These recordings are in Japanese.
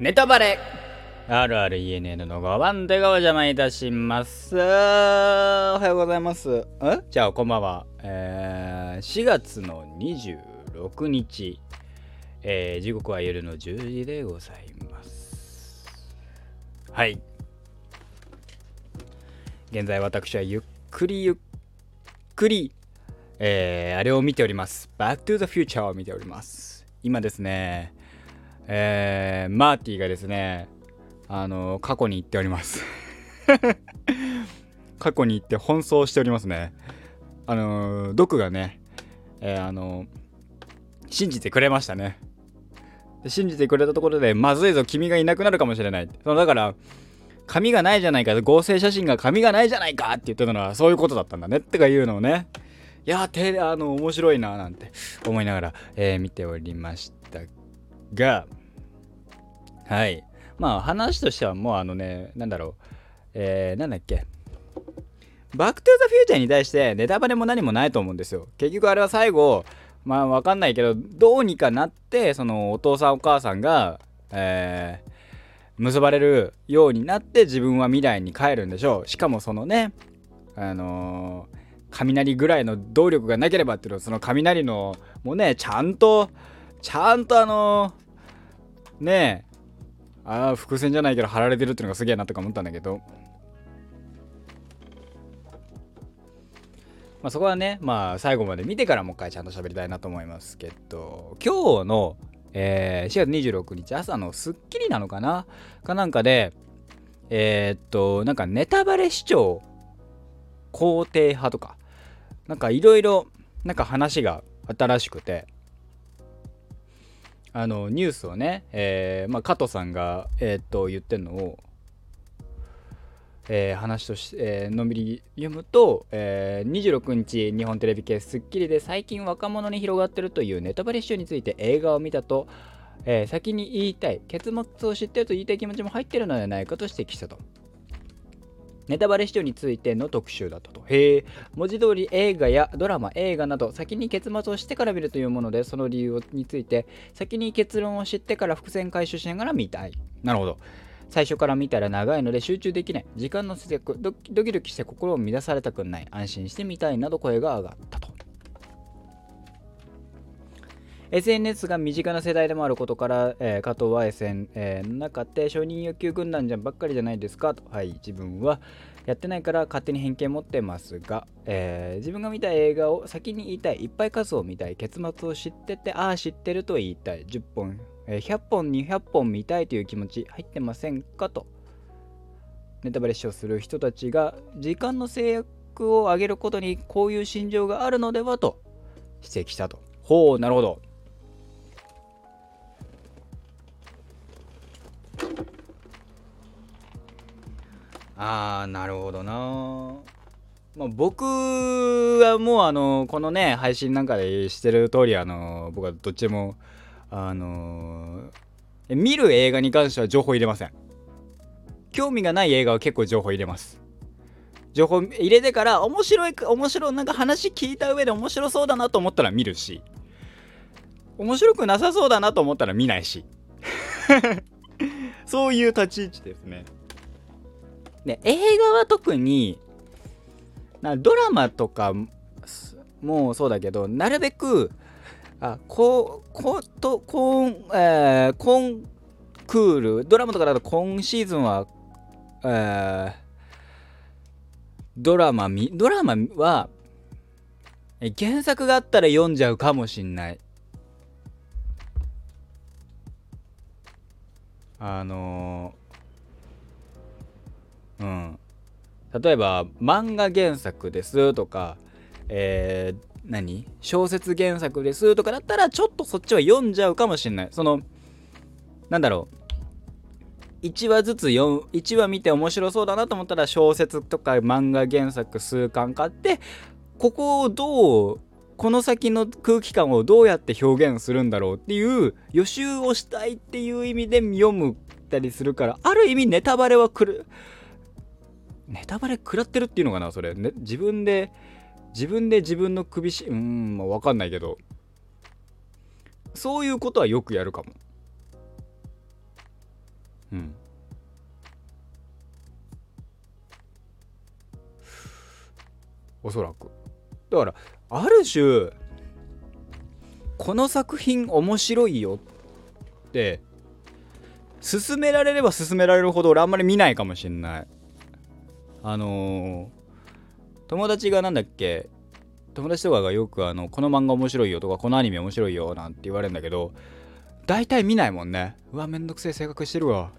ネタバレ RRENN の5番手がお邪魔いたします。おはようございます。え？じゃあ、こんばんは。えー、4月の26日、えー、時刻は夜の10時でございます。はい。現在、私はゆっくりゆっくり、えー、あれを見ております。Back to the Future を見ております。今ですね、えー、マーティーがですね、あの過去に行っております。過去に行って奔走しておりますね。あのドクがね、えー、あの信じてくれましたね。信じてくれたところで、まずいぞ、君がいなくなるかもしれない。そのだから、髪がないじゃないか、合成写真が髪がないじゃないかって言ってたのはそういうことだったんだねってかいうのをね、いやてあの面白いななんて思いながら、えー、見ておりましたがはい。まあ話としてはもうあのねなんだろう。えー、なんだっけ。バックトゥザフューチャーに対してネタバレも何もないと思うんですよ。結局あれは最後まあわかんないけどどうにかなってそのお父さんお母さんがえー、結ばれるようになって自分は未来に帰るんでしょう。しかもそのねあのー雷ぐらいの動力がなければっていうのはその雷のもうねちゃんとちゃんとあのねえああ伏線じゃないけど貼られてるっていうのがすげえなとか思ったんだけど。まあそこはねまあ最後まで見てからもう一回ちゃんと喋りたいなと思いますけど。今日の、えー、4月26日朝の『スッキリ』なのかな？かなんかでえー、っとなんかネタバレ視聴肯定派とか。なんかいろいろなんか話が新しくて。あのニュースをね、えーまあ、加藤さんが、えー、っと言ってるのを、えー、話として、えー、のんびり読むと、えー、26日日本テレビ系『スッキリ』で最近若者に広がってるというネタバレ視聴について映画を見たと、えー、先に言いたい結末を知ってると言いたい気持ちも入ってるのではないかと指摘したと。ネタバレ視聴についての特集だったと。へえ、文字通り映画やドラマ、映画など先に結末を知ってから見るというもので、その理由について先に結論を知ってから伏線回収しながら見たい。なるほど。最初から見たら長いので集中できない。時間の節約、ドキドキして心を乱されたくない。安心して見たいなど声が上がったと。SNS が身近な世代でもあることから、えー、加藤は SN、えー、の中で承認欲求軍団じゃんばっかりじゃないですかと。はい、自分はやってないから勝手に偏見持ってますが、えー、自分が見た映画を先に言いたい。いっぱい数を見たい。結末を知ってて、ああ、知ってると言いたい。10本、えー、100本、200本見たいという気持ち入ってませんかと。ネタバレ視聴する人たちが時間の制約を上げることにこういう心情があるのではと指摘したと。ほう、なるほど。あーなるほどな。まあ、僕はもうあのこのね配信なんかでしてる通りあの僕はどっちもあの見る映画に関しては情報入れません。興味がない映画は結構情報入れます。情報入れてから面白い面白いなんか話聞いた上で面白そうだなと思ったら見るし。面白くなさそうだなと思ったら見ないし。そういう立ち位置ですね。で映画は特になドラマとかもそうだけどなるべくあこことコン、えー、コンクールドラマとかだと今シーズンは、えー、ドラマみドラマは原作があったら読んじゃうかもしんない。あのー、うん。例えば漫画原作ですとか、えー、何？小説原作ですとかだったらちょっとそっちは読んじゃうかもしれない。そのなんだろう。1話ずつ読1話見て面白そうだなと思ったら小説とか漫画原作数巻買ってここをどうこの先の空気感をどうやって表現するんだろうっていう予習をしたいっていう意味で読むたりするからある意味ネタバレはくる。ネタバレ食らってるっていうのかなそれ、ね、自分で自分で自分の首しうんまあ分かんないけど。そういうことはよくやるかも。うん。おそらく。だからある種この作品面白いよって勧められれば勧められるほど俺あんまり見ないかもしんない。あのー、友達がなんだっけ友達とかがよくあのこの漫画面白いよとかこのアニメ面白いよなんて言われるんだけど大体見ないもんね。うわめんどくせえ性格してるわ。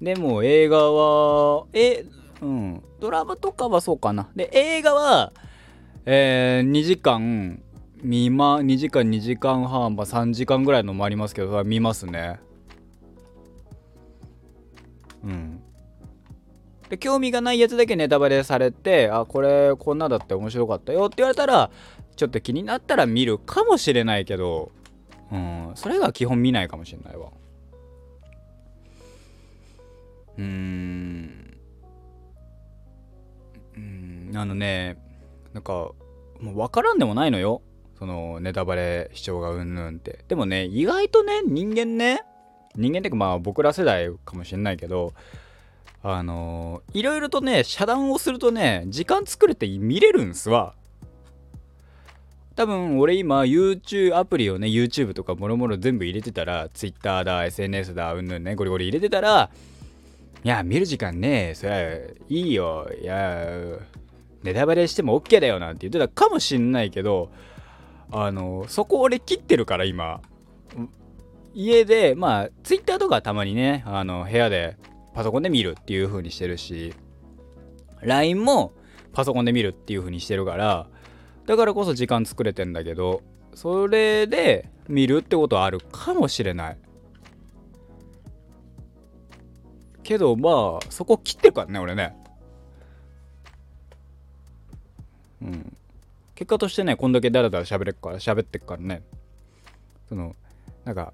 でも映画はえうんドラマとかはそうかな。で映画はえー、2時間見ま2時間2時間半、まあ、3時間ぐらいのもありますけど見ますね。うん。で興味がないやつだけネタバレされてあこれこんなだって面白かったよって言われたらちょっと気になったら見るかもしれないけどうんそれが基本見ないかもしれないわ。うーん。うんあのねなんかもう分からんでもないのよ。そのネタバレ視聴がうんぬんって。でもね意外とね人間ね人間っていうかまあ僕ら世代かもしれないけどあのー、いろいろとね遮断をするとね時間作れて見れるんすわ。多分俺今 YouTube アプリをね YouTube とかもろもろ全部入れてたら Twitter だ SNS だうんぬんねゴリゴリ入れてたらいや見る時間ねそりゃいいよいやネタバレしても OK だよなんて言ってたかもしんないけどあのそこ俺切ってるから今。家でまあ Twitter とかたまにねあの部屋でパソコンで見るっていう風にしてるし LINE もパソコンで見るっていう風にしてるからだからこそ時間作れてんだけどそれで見るってことはあるかもしれない。けどまあそこ切ってるからね俺ね。うん。結果としてねこんだけダラダラ喋れっから喋ってっからね。そのなんか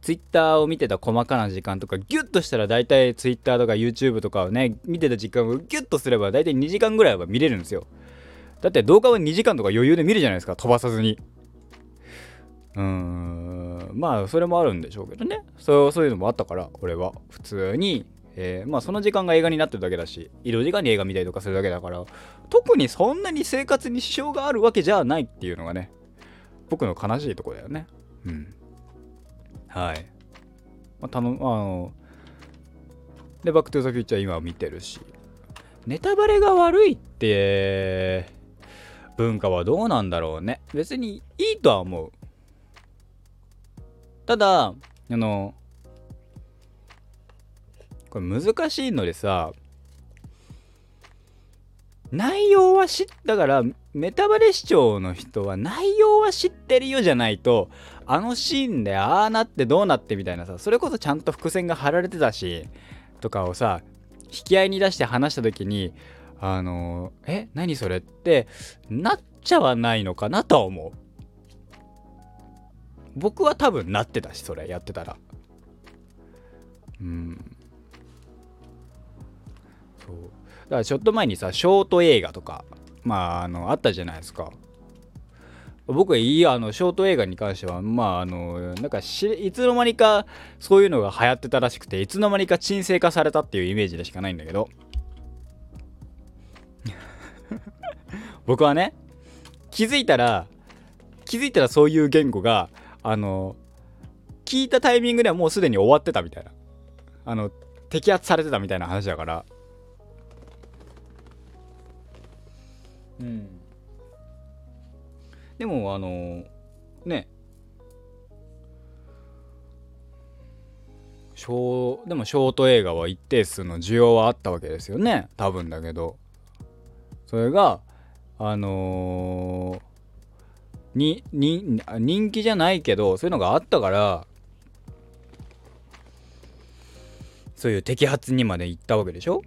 ツイッターを見てた細かな時間とかギュッとしたら大体ツイッターとか YouTube とかをね見てた時間をギュッとすれば大体2時間ぐらいは見れるんですよ。だって動画は2時間とか余裕で見るじゃないですか。飛ばさずに。うーん。まあそれもあるんでしょうけどね。そうそういうのもあったから俺は。普通に。えー、まあその時間が映画になってるだけだし移動時間に映画見たりとかするだけだから特にそんなに生活に支障があるわけじゃないっていうのがね僕の悲しいとこだよね。うん。はい。まあ、たの、あの、で、バックトゥーザフューチャー今見てるし、ネタバレが悪いって、文化はどうなんだろうね。別にいいとは思う。ただ、あの、これ難しいのでさ、内容は知っだからメタバレ視聴の人は内容は知ってるよじゃないとあのシーンでああなってどうなってみたいなさそれこそちゃんと伏線が張られてたしとかをさ引き合いに出して話した時にあのえ何それってなっちゃわないのかなとは思う。僕は多分なってたしそれやってたら。うん。そう。だからちょっと前にさショート映画とかまああのあったじゃないですか。僕はいいあのショート映画に関してはまああのなんかいつの間にかそういうのが流行ってたらしくていつの間にか沈静化されたっていうイメージでしかないんだけど。僕はね気づいたら気づいたらそういう言語があの聞いたタイミングではもうすでに終わってたみたいな。あの摘発されてたみたいな話だから。うん。でもあのね。ショでもショート映画は一定数の需要はあったわけですよね。多分だけど。それがあのー、にに人気じゃないけどそういうのがあったからそういう摘発にまで行ったわけでしょ？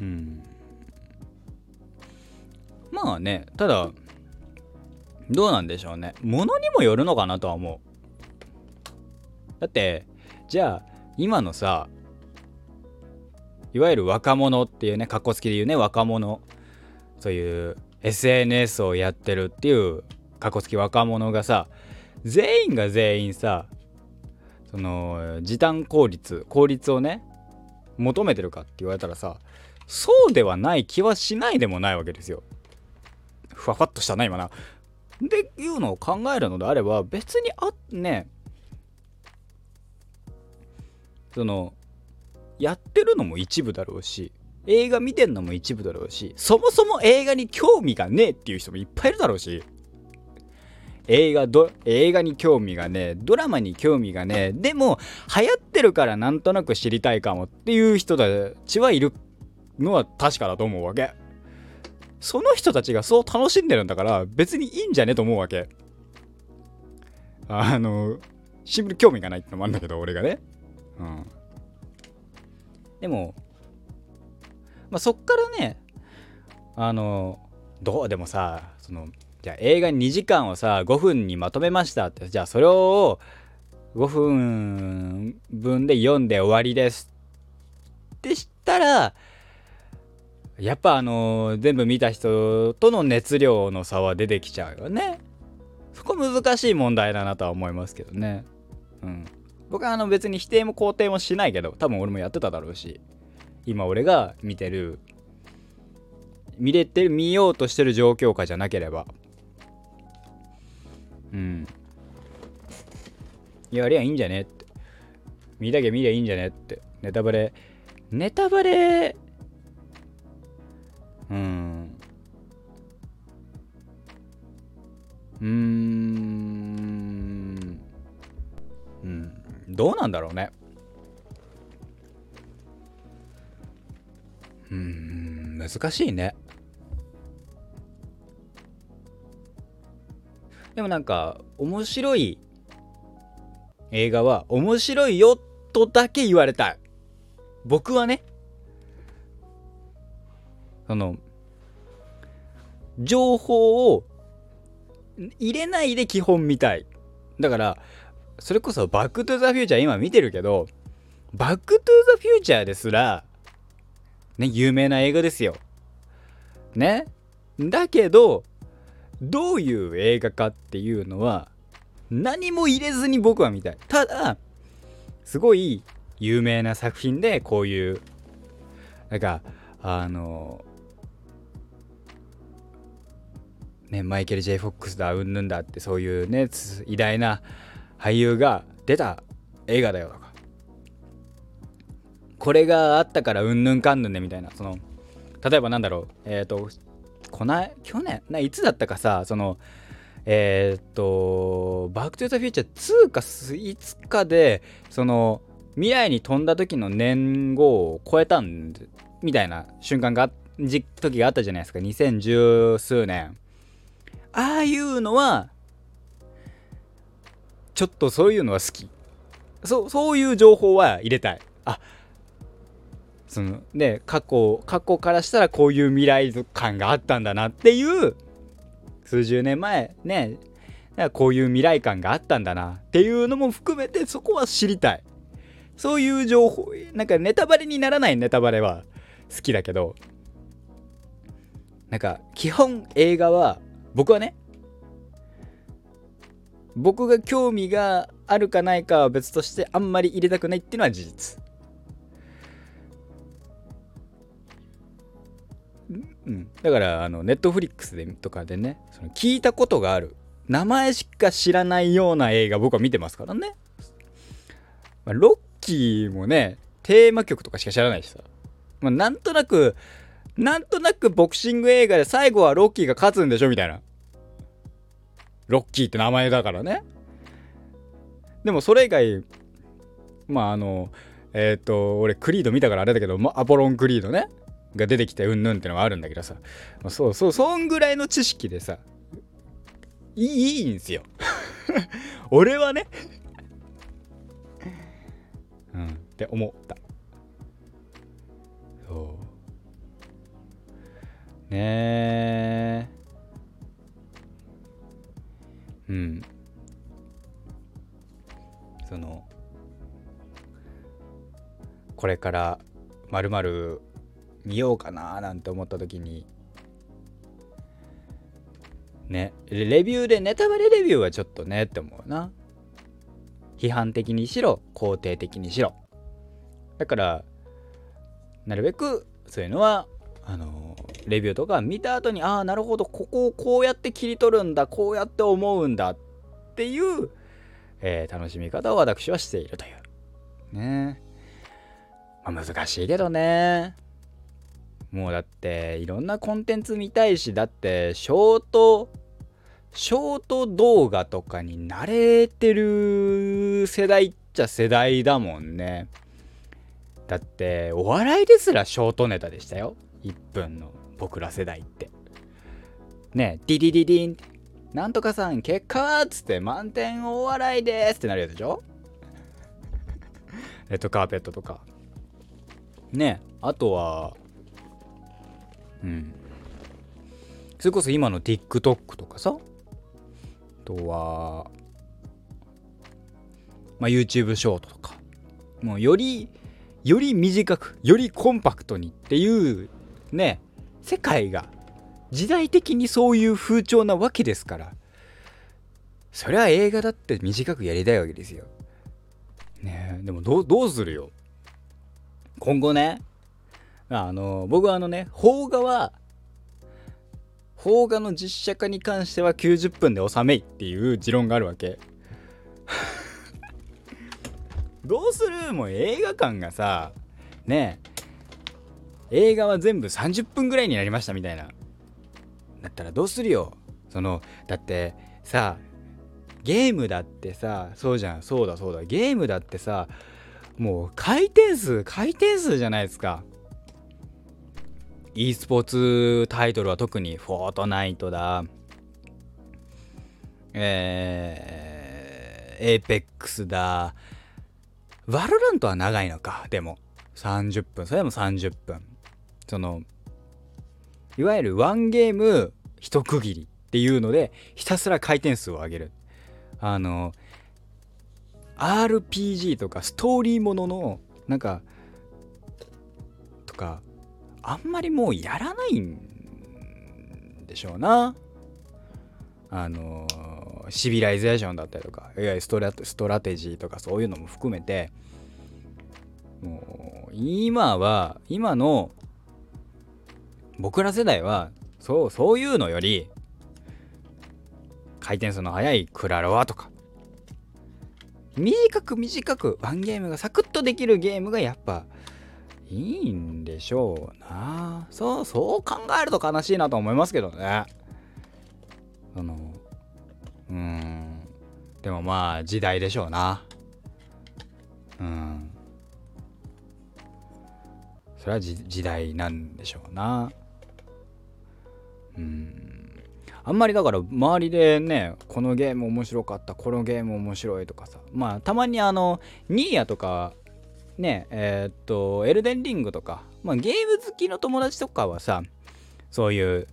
うん、うん。まあねただどうなんでしょうね。物にもよるのかなとは思う。だってじゃあ今のさいわゆる若者っていうねかっこつきで言うね若者。そういう SNS をやってるっていうかっこつき若者がさ全員が全員さその時短効率効率をね求めてるかって言われたらさそうではない気はしないでもないわけですよ。ふわふわっとしたな今な。でいうのを考えるのであれば別にあねそのやってるのも一部だろうし映画見てんのも一部だろうしそもそも映画に興味がねえっていう人もいっぱいいるだろうし映画ど映画に興味がねえドラマに興味がねえでも流行ってるからなんとなく知りたいかもっていう人たちはいるのは確かだと思うわけその人たちがそう楽しんでるんだから別にいいんじゃねと思うわけ。あのシンプル興味がないってのもあるんだけど俺がね。うん。でもまあ、そっからねあのどうでもさそのじゃあ映画2時間をさ5分にまとめましたってじゃあそれを5分分で読んで終わりです。ってしたらやっぱあの全部見た人との熱量の差は出てきちゃうよね。そこ難しい問題だなとは思いますけどね。うん。僕はあの別に否定も肯定もしないけど多分俺もやってただろうし今俺が見てる見れてる見ようとしてる状況下じゃなければ。うん。やりゃいいんじゃねって。見たけ見りゃいいんじゃねって。ネタバレ。ネタバレうん。うん。うん。どうなんだろうね。うん。難しいね。でもなんか面白い映画は面白いよとだけ言われたい。僕はね。その情報を入れないで基本見たいだからそれこそバックトゥザフューチャー今見てるけどバックトゥザフューチャーですらね、有名な映画ですよ。ね。だけど、どういう映画かっていうのは、何も入れずに僕は見たい。ただ、すごい有名な作品で、こういう、なんか、あの、ね、マイケル・ジェイ・フォックスだ、うんぬんだって、そういうね、偉大な俳優が出た映画だよとか。これがあったからうんぬんかんぬんねみたいな。その例えばなんだろう。えっ、ー、とこない去年ないつだったかさそのえっ、ー、とバック・トゥ・ザ・フューチャー2かいつかでその未来に飛んだ時の年号を超えたんみたいな瞬間が時があったじゃないですか。2010数年。ああいうのはちょっとそういうのは好き。そうそういう情報は入れたい。あそのね過去過去からしたらこういう未来感があったんだなっていう数十年前ねこういう未来感があったんだなっていうのも含めてそこは知りたい。そういう情報なんかネタバレにならないネタバレは好きだけどなんか基本映画は僕はね僕が興味があるかないかは別としてあんまり入れたくないっていうのは事実。うん、だからあのネットフリックスでとかでねその聞いたことがある名前しか知らないような映画僕は見てますからね、まあ、ロッキーもねテーマ曲とかしか知らないしさ、まあ、なんとなくなんとなくボクシング映画で最後はロッキーが勝つんでしょみたいな。ロッキーって名前だからね。でもそれ以外まああのえっ、ー、と俺クリード見たからあれだけど、ま、アポロンクリードね。が出てきてうんぬんってのがあるんだけどさ。そうそうそんぐらいの知識でさいいいいんすよ。俺はね。うん。って思った。ねうん。そのこれからまるまる見ようかななんて思った時に。ね。レビューでネタバレレビューはちょっとねって思うな。批判的にしろ肯定的にしろ。だからなるべくそういうのはあのレビューとか見た後にああなるほどここをこうやって切り取るんだこうやって思うんだっていう、えー、楽しみ方を私はしているという。ね。まあ、難しいけどね。もうだっていろんなコンテンツ見たいしだってショートショート動画とかに慣れてる世代っちゃ世代だもんね。だってお笑いですらショートネタでしたよ。1分の。僕ら世代って。ねディディディディン。なんとかさん結果はっつって満点お笑いですってなるやつでしょ？レッドカーペットとか。ねあとはうん。それこそ今の TikTok とかさ。あとはまあ YouTube ショートとか。もうよりより短くよりコンパクトにっていうね世界が時代的にそういう風潮なわけですからそれは映画だって短くやりたいわけですよ。ねでもどうするよ？今後ねあの僕はあのね邦画は邦画の実写化に関しては90分で収めいっていう持論があるわけ。どうする？もう映画館がさね映画は全部30分ぐらいになりましたみたいな。だったらどうするよ？そのだってさゲームだってさそうじゃん。そうだそうだ。ゲームだってさもう回転数回転数じゃないですか。e スポーツタイトルは特にフォートナイトだ。えー、エーペックスだ。ワロラントは長いのかでも。30分。それでも30分。そのいわゆるワンゲーム一区切りっていうのでひたすら回転数を上げる。あの RPG とかストーリーもののなんかとかあんまりもうやらないんでしょうな。あのシビライゼーションだったりとかいわゆるストラストラテジーとかそういうのも含めてもう今は今の僕ら世代はそうそういうのより回転数の速いクラロワとか短く短くワンゲームがサクッとできるゲームがやっぱいいんでしょうな。そうそう考えると悲しいなと思いますけどね。そのうん。でもまあ時代でしょうな。うん。それは時代なんでしょうな。うん。あんまりだから周りでねこのゲーム面白かったこのゲーム面白いとかさまあたまにあのニーヤとかねえー、っとエルデンリングとか、まあ、ゲーム好きの友達とかはさそういう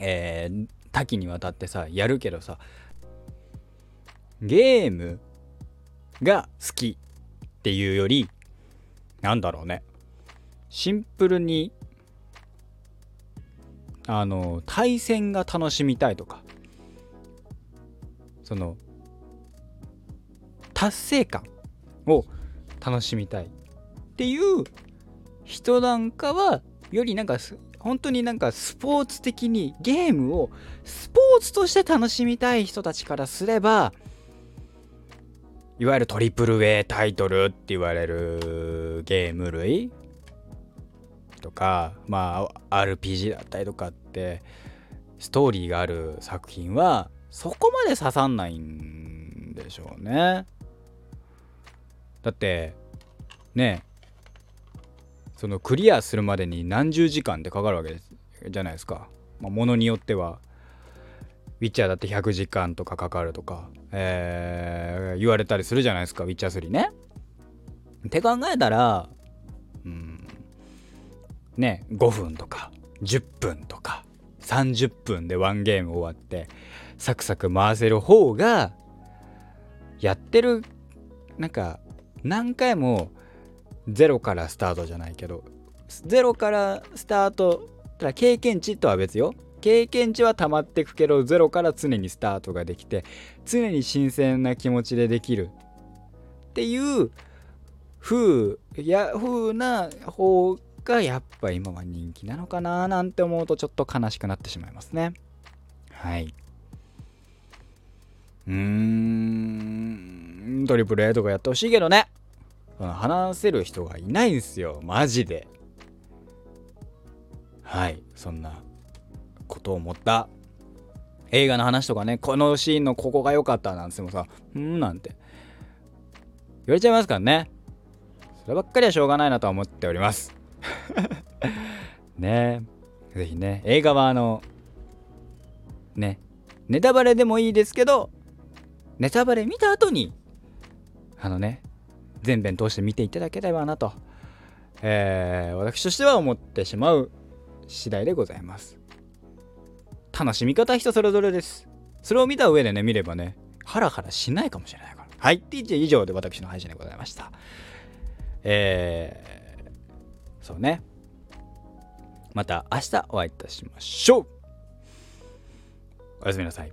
えー、多岐にわたってさやるけどさゲームが好きっていうよりなんだろうね。シンプルにあの対戦が楽しみたいとかその達成感を楽しみたいっていう人なんかはよりなんか本当になんかスポーツ的にゲームをスポーツとして楽しみたい人たちからすればいわゆるトリプル A タイトルって言われるゲーム類とかまあ RPG だったりとかってストーリーがある作品はそこまで刺さんないんでしょうね。だってねそのクリアするまでに何十時間ってかかるわけじゃないですか、まあ、ものによっては。ウィッチャーだって100時間とかかかるとか、えー、言われたりするじゃないですかウィッチャー3ね。って考えたらね5分とか10分とか30分でワンゲーム終わってサクサク回せる方がやってるなんか何回もゼロからスタートじゃないけどゼロからスタートただ経験値とは別よ。経験値は溜まってくけどゼロから常にスタートができて常に新鮮な気持ちでできる。っていう風や風な方がやっぱ今は人気なのかななんて思うとちょっと悲しくなってしまいますね。はい。うーん。トリプル A とかやってほしいけどね。話せる人がいないんですよ。マジで。はい。そんなことを思った。映画の話とかね。このシーンのここが良かったなんてもさうんなんて。言われちゃいますからね。そればっかりはしょうがないなとは思っております。ね。えぜひね映画はあのねネタバレでもいいですけどネタバレ見た後にあのね全編通して見ていただければなと、えー、私としては思ってしまう次第でございます。楽しみ方は人それぞれです。それを見た上でね見ればねハラハラしないかもしれないから。はい。って以上で私の配信でございました。えー、そうね。また明日お会いいたしましょう。おやすみなさい。